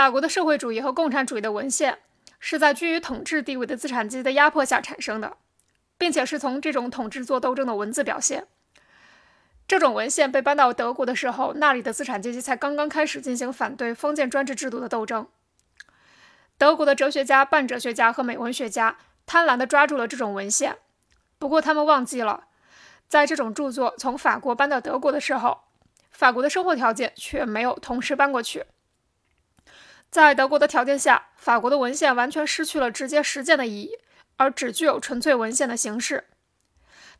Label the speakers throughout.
Speaker 1: 法国的社会主义和共产主义的文献是在居于统治地位的资产阶级的压迫下产生的，并且是从这种统治做斗争的文字表现。这种文献被搬到德国的时候，那里的资产阶级才刚刚开始进行反对封建专制制度的斗争。德国的哲学家、半哲学家和美文学家贪婪地抓住了这种文献，不过他们忘记了，在这种著作从法国搬到德国的时候，法国的生活条件却没有同时搬过去。在德国的条件下，法国的文献完全失去了直接实践的意义，而只具有纯粹文献的形式。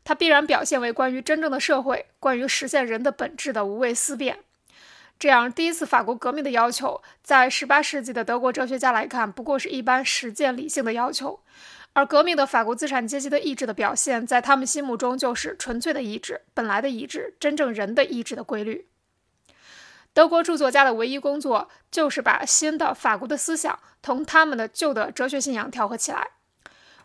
Speaker 1: 它必然表现为关于真正的社会、关于实现人的本质的无谓思辨。这样，第一次法国革命的要求，在18世纪的德国哲学家来看，不过是一般实践理性的要求；而革命的法国资产阶级的意志的表现，在他们心目中就是纯粹的意志、本来的意志、真正人的意志的规律。德国著作家的唯一工作，就是把新的法国的思想同他们的旧的哲学信仰调和起来，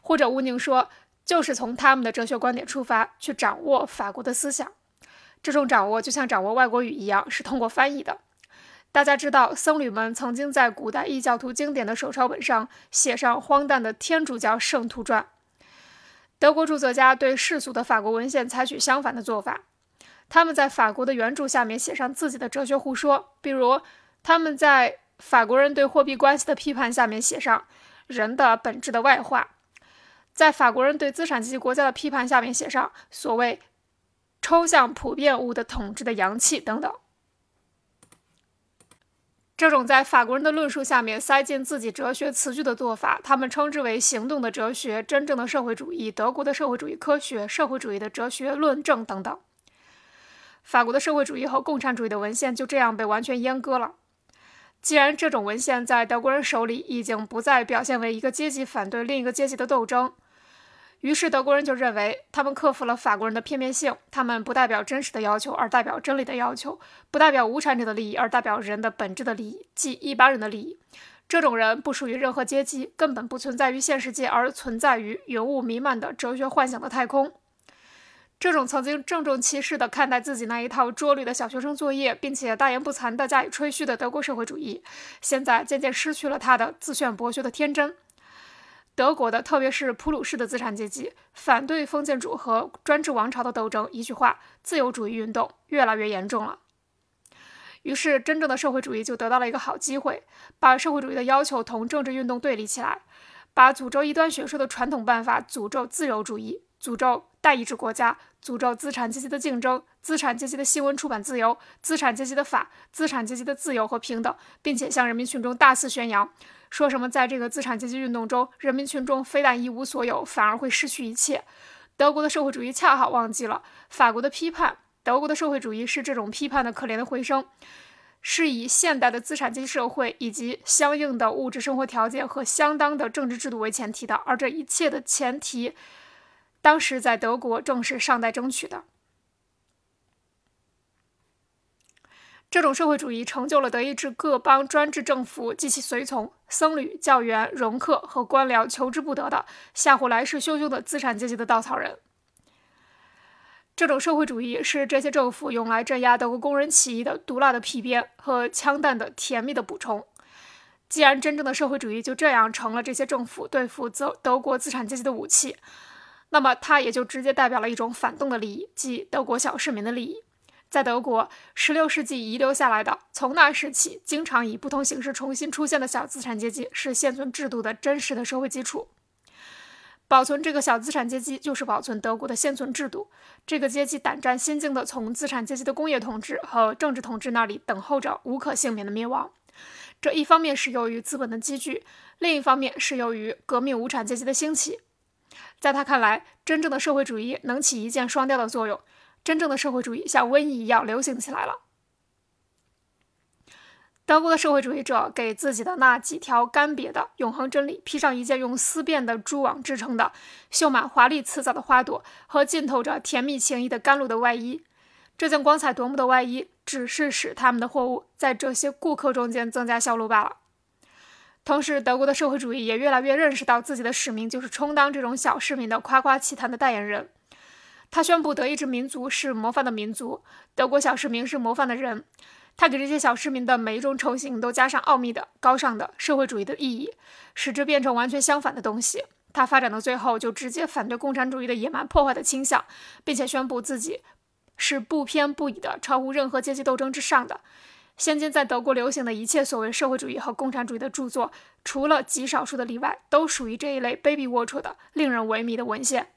Speaker 1: 或者吴宁说，就是从他们的哲学观点出发去掌握法国的思想。这种掌握就像掌握外国语一样，是通过翻译的。大家知道，僧侣们曾经在古代异教徒经典的手抄本上写上荒诞的天主教圣徒传。德国著作家对世俗的法国文献采取相反的做法。他们在法国的原著下面写上自己的哲学胡说，比如他们在法国人对货币关系的批判下面写上人的本质的外化，在法国人对资产阶级国家的批判下面写上所谓抽象普遍物的统治的阳气等等。这种在法国人的论述下面塞进自己哲学词句的做法，他们称之为行动的哲学、真正的社会主义、德国的社会主义科学、社会主义的哲学论证等等。法国的社会主义和共产主义的文献就这样被完全阉割了。既然这种文献在德国人手里已经不再表现为一个阶级反对另一个阶级的斗争，于是德国人就认为他们克服了法国人的片面性，他们不代表真实的要求，而代表真理的要求；不代表无产者的利益，而代表人的本质的利益，即一般人的利益。这种人不属于任何阶级，根本不存在于现实界，而存在于云雾弥漫的哲学幻想的太空。这种曾经郑重其事地看待自己那一套拙劣的小学生作业，并且大言不惭地加以吹嘘的德国社会主义，现在渐渐失去了他的自炫博学的天真。德国的，特别是普鲁士的资产阶级反对封建主和专制王朝的斗争，一句话，自由主义运动越来越严重了。于是，真正的社会主义就得到了一个好机会，把社会主义的要求同政治运动对立起来，把诅咒异端学说的传统办法诅咒自由主义。诅咒代议制国家，诅咒资产阶级的竞争，资产阶级的新闻出版自由，资产阶级的法，资产阶级的自由和平等，并且向人民群众大肆宣扬，说什么在这个资产阶级运动中，人民群众非但一无所有，反而会失去一切。德国的社会主义恰好忘记了法国的批判，德国的社会主义是这种批判的可怜的回声，是以现代的资产阶级社会以及相应的物质生活条件和相当的政治制度为前提的，而这一切的前提。当时在德国正是尚待争取的。这种社会主义成就了德意志各邦专制政府及其随从、僧侣、教员、容克和官僚求之不得的吓唬来势汹汹的资产阶级的稻草人。这种社会主义是这些政府用来镇压德国工人起义的毒辣的皮鞭和枪弹的甜蜜的补充。既然真正的社会主义就这样成了这些政府对付德德国资产阶级的武器。那么，它也就直接代表了一种反动的利益，即德国小市民的利益。在德国，16世纪遗留下来的，从那时起经常以不同形式重新出现的小资产阶级，是现存制度的真实的社会基础。保存这个小资产阶级，就是保存德国的现存制度。这个阶级胆战心惊地从资产阶级的工业统治和政治统治那里等候着无可幸免的灭亡。这一方面是由于资本的积聚，另一方面是由于革命无产阶级的兴起。在他看来，真正的社会主义能起一箭双雕的作用。真正的社会主义像瘟疫一样流行起来了。德国的社会主义者给自己的那几条干瘪的永恒真理披上一件用丝变的蛛网制成的、绣满华丽辞藻的花朵和浸透着甜蜜情谊的甘露的外衣。这件光彩夺目的外衣，只是使他们的货物在这些顾客中间增加销路罢了。同时，德国的社会主义也越来越认识到自己的使命就是充当这种小市民的夸夸其谈的代言人。他宣布，德意志民族是模范的民族，德国小市民是模范的人。他给这些小市民的每一种丑行都加上奥秘的、高尚的社会主义的意义，使之变成完全相反的东西。他发展到最后，就直接反对共产主义的野蛮破坏的倾向，并且宣布自己是不偏不倚的、超乎任何阶级斗争之上的。现今在德国流行的一切所谓社会主义和共产主义的著作，除了极少数的例外，都属于这一类卑鄙龌龊的、令人萎靡的文献。